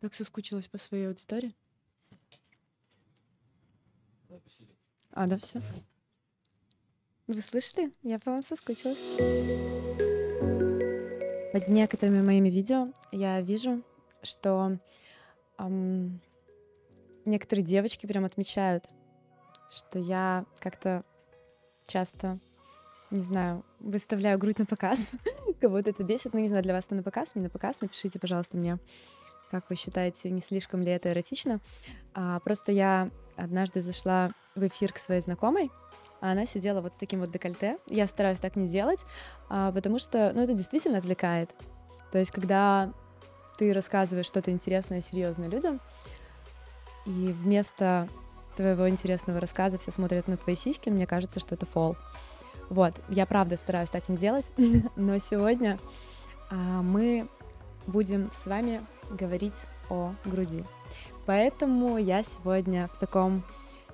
Так соскучилась по своей аудитории. А, да, все. Вы слышали? Я по вам соскучилась. Под некоторыми моими видео я вижу, что эм, некоторые девочки прям отмечают, что я как-то часто, не знаю, выставляю грудь на показ. Кого-то это бесит. Ну, не знаю, для вас это на показ, не на показ. Напишите, пожалуйста, мне как вы считаете, не слишком ли это эротично? А, просто я однажды зашла в эфир к своей знакомой, а она сидела вот с таким вот декольте. Я стараюсь так не делать, а, потому что, ну, это действительно отвлекает. То есть, когда ты рассказываешь что-то интересное, серьезное людям, и вместо твоего интересного рассказа все смотрят на твои сиськи, мне кажется, что это фол. Вот, я правда стараюсь так не делать, но сегодня а, мы будем с вами говорить о груди. Поэтому я сегодня в таком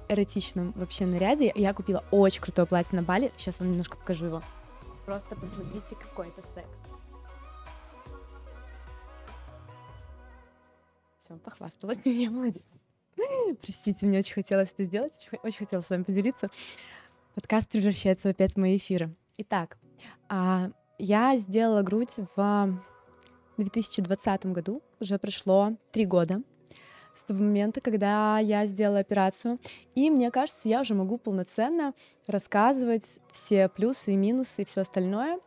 эротичном вообще наряде. Я купила очень крутое платье на Бали. Сейчас вам немножко покажу его. Просто посмотрите, какой это секс. Все, похвасталась, я молодец. Простите, мне очень хотелось это сделать, очень хотела с вами поделиться. Подкаст превращается опять в мои эфиры. Итак, а, я сделала грудь в в 2020 году, уже прошло три года с того момента, когда я сделала операцию. И мне кажется, я уже могу полноценно рассказывать все плюсы и минусы и все остальное.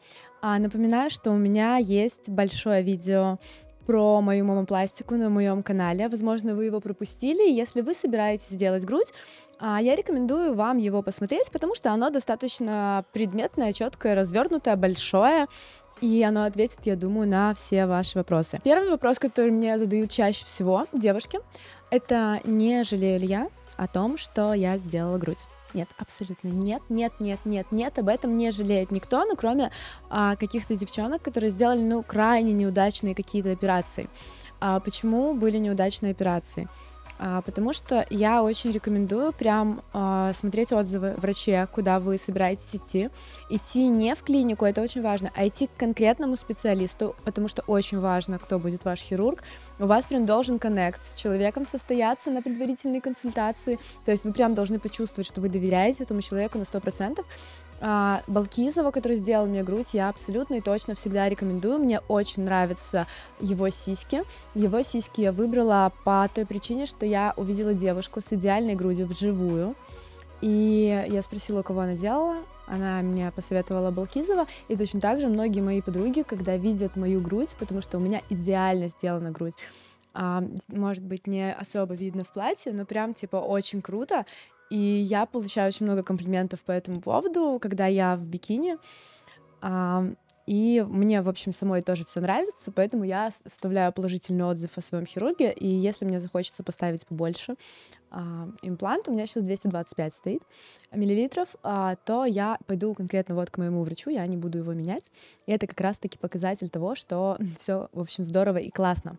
А напоминаю, что у меня есть большое видео про мою мамопластику на моем канале. Возможно, вы его пропустили. Если вы собираетесь сделать грудь, а, я рекомендую вам его посмотреть, потому что оно достаточно предметное, четкое, развернутое, большое и оно ответит, я думаю, на все ваши вопросы. Первый вопрос, который мне задают чаще всего девушки, это не жалею ли я о том, что я сделала грудь. Нет, абсолютно нет, нет, нет, нет, нет, об этом не жалеет никто, ну, кроме а, каких-то девчонок, которые сделали, ну, крайне неудачные какие-то операции. А почему были неудачные операции? А, потому что я очень рекомендую прям а, смотреть отзывы врача, куда вы собираетесь идти. Идти не в клинику, это очень важно, а идти к конкретному специалисту, потому что очень важно, кто будет ваш хирург. У вас прям должен коннект с человеком состояться на предварительной консультации, то есть вы прям должны почувствовать, что вы доверяете этому человеку на 100%, а, Балкизова, который сделал мне грудь, я абсолютно и точно всегда рекомендую. Мне очень нравятся его сиськи. Его сиськи я выбрала по той причине, что я увидела девушку с идеальной грудью вживую. И я спросила, у кого она делала. Она мне посоветовала Балкизова. И точно так же многие мои подруги, когда видят мою грудь, потому что у меня идеально сделана грудь, а, может быть, не особо видно в платье, но прям, типа, очень круто. И я получаю очень много комплиментов по этому поводу, когда я в бикини. А, и мне, в общем, самой тоже все нравится, поэтому я оставляю положительный отзыв о своем хирурге. И если мне захочется поставить побольше а, имплант, у меня сейчас 225 стоит миллилитров, а, то я пойду конкретно вот к моему врачу, я не буду его менять. И это как раз-таки показатель того, что все, в общем, здорово и классно.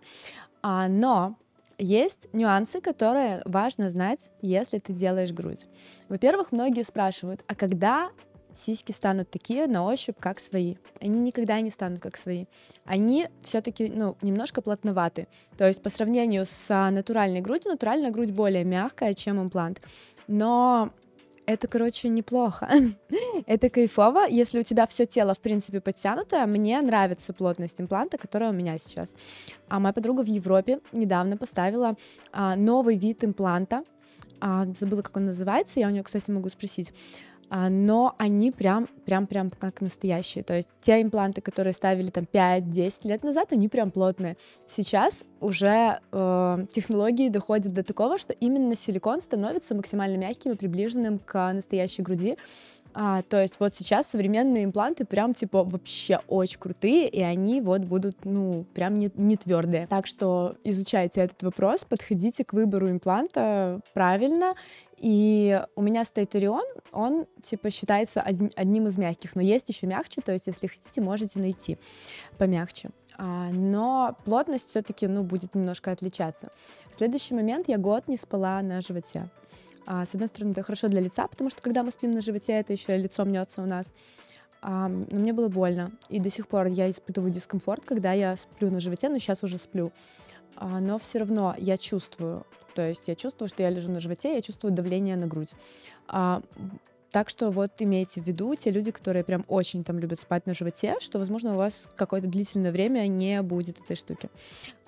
А, но есть нюансы, которые важно знать, если ты делаешь грудь. Во-первых, многие спрашивают, а когда сиськи станут такие на ощупь, как свои. Они никогда не станут как свои. Они все-таки, ну, немножко плотноваты. То есть по сравнению с натуральной грудью, натуральная грудь более мягкая, чем имплант. Но это, короче, неплохо. это кайфово, если у тебя все тело, в принципе, подтянутое. Мне нравится плотность импланта, которая у меня сейчас. А моя подруга в Европе недавно поставила а, новый вид импланта. А, забыла, как он называется. Я у нее, кстати, могу спросить. А, но они прям, прям, прям как настоящие. То есть те импланты, которые ставили там 5-10 лет назад, они прям плотные. Сейчас уже э, технологии доходят до такого, что именно силикон становится максимально мягким и приближенным к настоящей груди. А, то есть вот сейчас современные импланты прям типа вообще очень крутые, и они вот будут, ну, прям не, не твердые. Так что изучайте этот вопрос, подходите к выбору импланта правильно. И у меня стоит Орион, он типа считается одним из мягких, но есть еще мягче, то есть если хотите, можете найти помягче. А, но плотность все-таки, ну, будет немножко отличаться. Следующий момент я год не спала на животе. А, с одной стороны, это хорошо для лица, потому что когда мы спим на животе, это еще лицо мнется у нас. А, но мне было больно. И до сих пор я испытываю дискомфорт, когда я сплю на животе, но сейчас уже сплю. а, но все равно я чувствую, то есть я чувствую, что я лежу на животе, я чувствую давление на грудь. А, так что вот имейте в виду те люди, которые прям очень там любят спать на животе, что, возможно, у вас какое-то длительное время не будет этой штуки.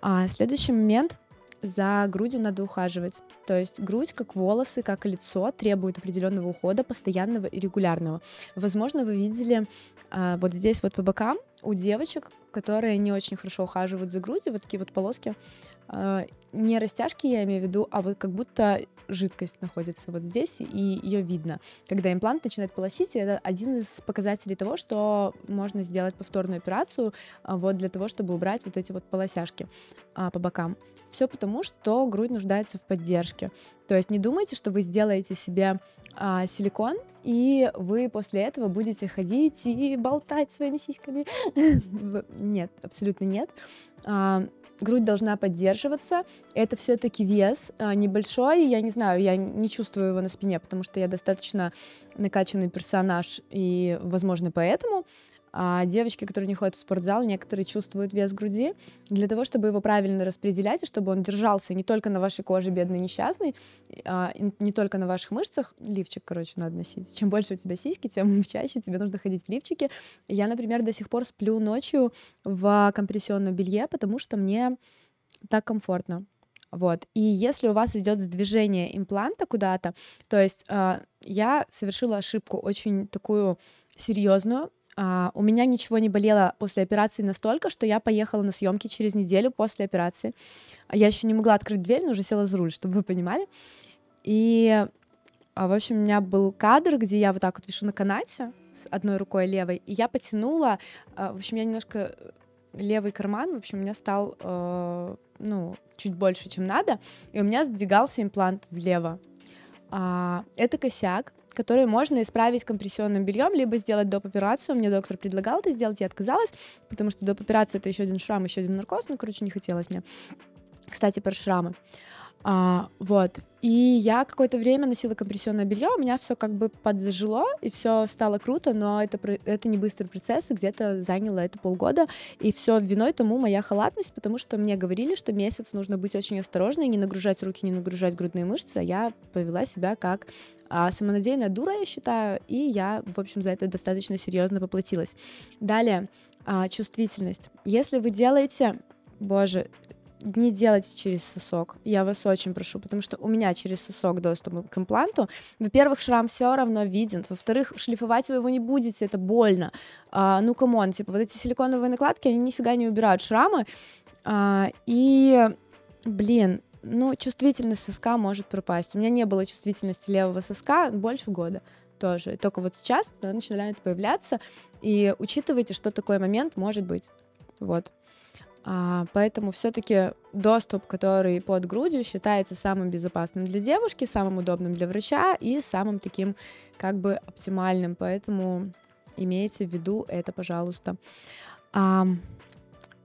А следующий момент за грудью надо ухаживать. То есть грудь, как волосы, как лицо, требует определенного ухода, постоянного и регулярного. Возможно, вы видели а, вот здесь вот по бокам у девочек, которые не очень хорошо ухаживают за грудью, вот такие вот полоски, а, не растяжки я имею в виду, а вот как будто жидкость находится вот здесь, и ее видно. Когда имплант начинает полосить, это один из показателей того, что можно сделать повторную операцию а, вот для того, чтобы убрать вот эти вот полосяшки а, по бокам. Все потому, что грудь нуждается в поддержке. То есть не думайте, что вы сделаете себе а, силикон, и вы после этого будете ходить и болтать своими сиськами. Нет, абсолютно нет. А, грудь должна поддерживаться. Это все-таки вес а, небольшой. Я не знаю, я не чувствую его на спине, потому что я достаточно накачанный персонаж, и, возможно, поэтому а девочки, которые не ходят в спортзал, некоторые чувствуют вес груди. Для того, чтобы его правильно распределять, и чтобы он держался не только на вашей коже, бедный несчастный, а не только на ваших мышцах, лифчик, короче, надо носить. Чем больше у тебя сиськи, тем чаще тебе нужно ходить в лифчике. Я, например, до сих пор сплю ночью в компрессионном белье, потому что мне так комфортно. Вот. И если у вас идет сдвижение импланта куда-то, то есть э, я совершила ошибку очень такую серьезную, а, у меня ничего не болело после операции настолько, что я поехала на съемки через неделю после операции. Я еще не могла открыть дверь, но уже села за руль, чтобы вы понимали. И, а, в общем, у меня был кадр, где я вот так вот вишу на канате с одной рукой левой, и я потянула, а, в общем, я немножко левый карман, в общем, у меня стал, э, ну, чуть больше, чем надо, и у меня сдвигался имплант влево. А, это косяк, который можно исправить компрессионным бельем, либо сделать доп. операцию. Мне доктор предлагал это сделать, я отказалась, потому что доп. операция это еще один шрам, еще один наркоз, ну, короче, не хотелось мне. Кстати, про шрамы. А, вот. И я какое-то время носила компрессионное белье, у меня все как бы подзажило, и все стало круто, но это, это не быстрый процесс, и где-то заняло это полгода. И все виной тому моя халатность, потому что мне говорили, что месяц нужно быть очень осторожной, не нагружать руки, не нагружать грудные мышцы, а я повела себя как а, самонадеянная дура, я считаю, и я, в общем, за это достаточно серьезно поплатилась. Далее, а, чувствительность. Если вы делаете Боже, не делайте через сосок. Я вас очень прошу, потому что у меня через сосок доступ к импланту. Во-первых, шрам все равно виден. Во-вторых, шлифовать вы его не будете, это больно. А, ну, come on, типа, вот эти силиконовые накладки, они нифига не убирают шрамы. А, и, блин, ну, чувствительность соска может пропасть. У меня не было чувствительности левого соска больше года тоже. Только вот сейчас она начинает появляться. И учитывайте, что такой момент может быть. Вот. А, поэтому все-таки доступ, который под грудью, считается самым безопасным для девушки, самым удобным для врача и самым таким как бы оптимальным. Поэтому имейте в виду это, пожалуйста. А,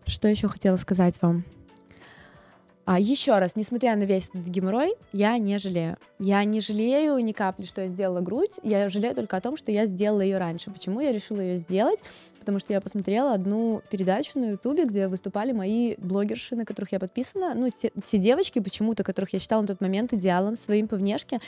что еще хотела сказать вам? А, еще раз, несмотря на весь этот геморрой, я не жалею. Я не жалею ни капли, что я сделала грудь. Я жалею только о том, что я сделала ее раньше. Почему я решила ее сделать? Потому что я посмотрела одну передачу на Ютубе, где выступали мои блогерши, на которых я подписана, ну, те, те девочки почему-то, которых я считала на тот момент идеалом своим по внешке,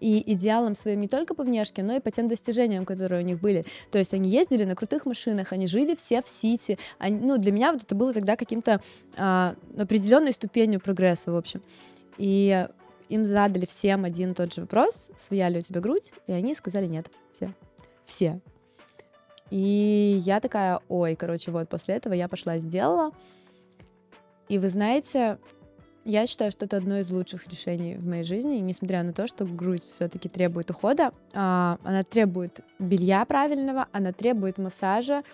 и идеалом своим не только по внешке, но и по тем достижениям, которые у них были. То есть они ездили на крутых машинах, они жили все в Сити. Они, ну, для меня вот это было тогда каким-то а, определенной ступенью прогресса, в общем. И им задали всем один и тот же вопрос, своя у тебя грудь, и они сказали нет, все. Все. И я такая, ой, короче, вот после этого я пошла сделала. И вы знаете, я считаю, что это одно из лучших решений в моей жизни, несмотря на то, что грудь все-таки требует ухода, а, она требует белья правильного, она требует массажа,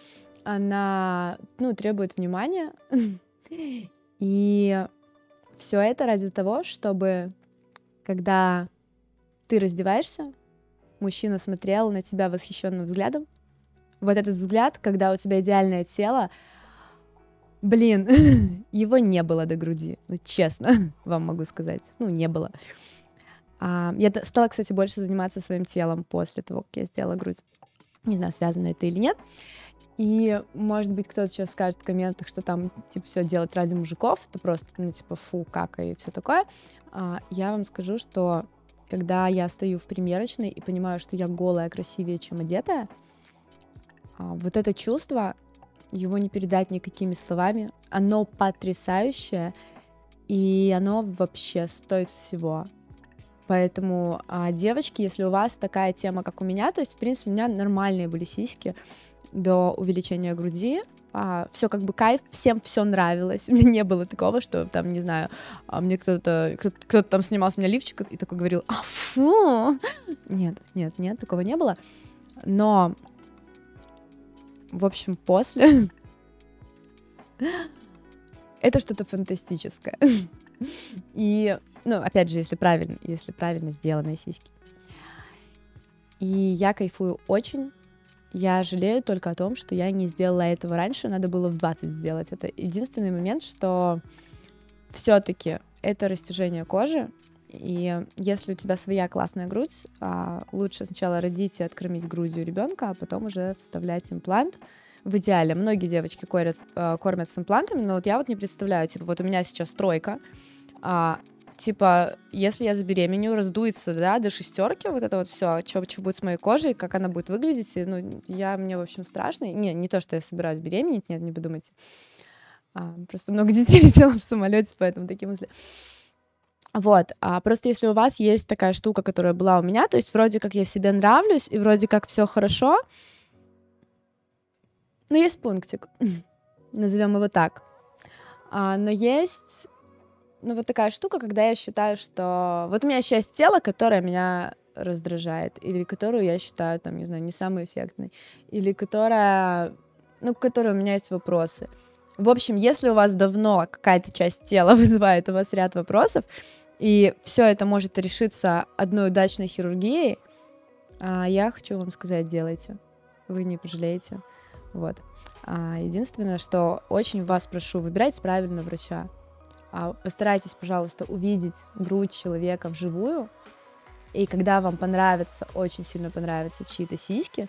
она, ну, требует внимания. И все это ради того, чтобы, когда ты раздеваешься, мужчина смотрел на тебя восхищенным взглядом, вот этот взгляд, когда у тебя идеальное тело, блин, его не было до груди, ну, честно вам могу сказать, ну, не было. А, я стала, кстати, больше заниматься своим телом после того, как я сделала грудь. Не знаю, связано это или нет. И, может быть, кто-то сейчас скажет в комментах, что там, типа, все делать ради мужиков, это просто, ну, типа, фу, как и все такое. А, я вам скажу, что когда я стою в примерочной и понимаю, что я голая красивее, чем одетая, вот это чувство, его не передать никакими словами. Оно потрясающее, и оно вообще стоит всего. Поэтому, а, девочки, если у вас такая тема, как у меня, то есть, в принципе, у меня нормальные были сиськи до увеличения груди, а, все как бы кайф, всем все нравилось. Мне не было такого, что там, не знаю, а мне кто-то, кто-то, кто там снимал с меня лифчик и такой говорил, а фу! Нет, нет, нет, такого не было. Но, в общем, после это что-то фантастическое. И, ну, опять же, если правильно, если правильно сделанные сиськи. И я кайфую очень. Я жалею только о том, что я не сделала этого раньше, надо было в 20 сделать. Это единственный момент, что все-таки это растяжение кожи, и если у тебя своя классная грудь, а, лучше сначала родить и откормить грудью ребенка, а потом уже вставлять имплант, в идеале. Многие девочки кормят, э, кормят с имплантами, но вот я вот не представляю, типа, вот у меня сейчас тройка, а, типа, если я забеременею, раздуется, да, до шестерки, вот это вот все, что, что будет с моей кожей, как она будет выглядеть, и, ну, я, мне, в общем, страшно. Не, не то, что я собираюсь беременеть, нет, не подумайте. А, просто много детей летело в самолете, поэтому такие мысли. Вот, а просто если у вас есть такая штука, которая была у меня, то есть вроде как я себе нравлюсь, и вроде как все хорошо, ну, есть пунктик, назовем его так. А, но есть, ну, вот такая штука, когда я считаю, что... Вот у меня часть тела, которая меня раздражает, или которую я считаю, там, не знаю, не самой эффектной, или которая, ну, к которой у меня есть вопросы. В общем, если у вас давно какая-то часть тела вызывает у вас ряд вопросов, и все это может решиться одной удачной хирургией, а я хочу вам сказать, делайте. Вы не пожалеете. Вот. А, единственное, что очень вас прошу, выбирайте правильно врача. А, постарайтесь, пожалуйста, увидеть грудь человека вживую. И когда вам понравится, очень сильно понравятся чьи-то сиськи,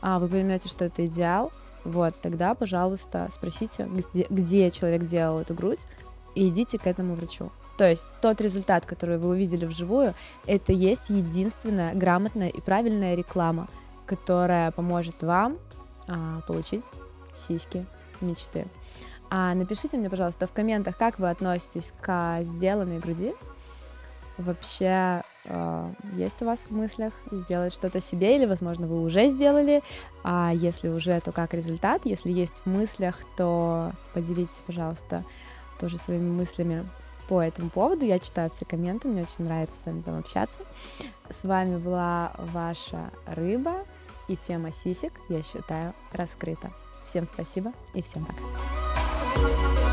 а вы поймете, что это идеал, вот, тогда, пожалуйста, спросите, где, где человек делал эту грудь, и идите к этому врачу. То есть тот результат, который вы увидели вживую, это есть единственная грамотная и правильная реклама, которая поможет вам а, получить сиськи мечты. А напишите мне, пожалуйста, в комментах, как вы относитесь к сделанной груди. Вообще, э, есть у вас в мыслях сделать что-то себе, или, возможно, вы уже сделали. А если уже, то как результат? Если есть в мыслях, то поделитесь, пожалуйста, тоже своими мыслями по этому поводу. Я читаю все комменты, мне очень нравится с вами там общаться. С вами была ваша рыба, и тема сисек, я считаю, раскрыта. Всем спасибо и всем пока.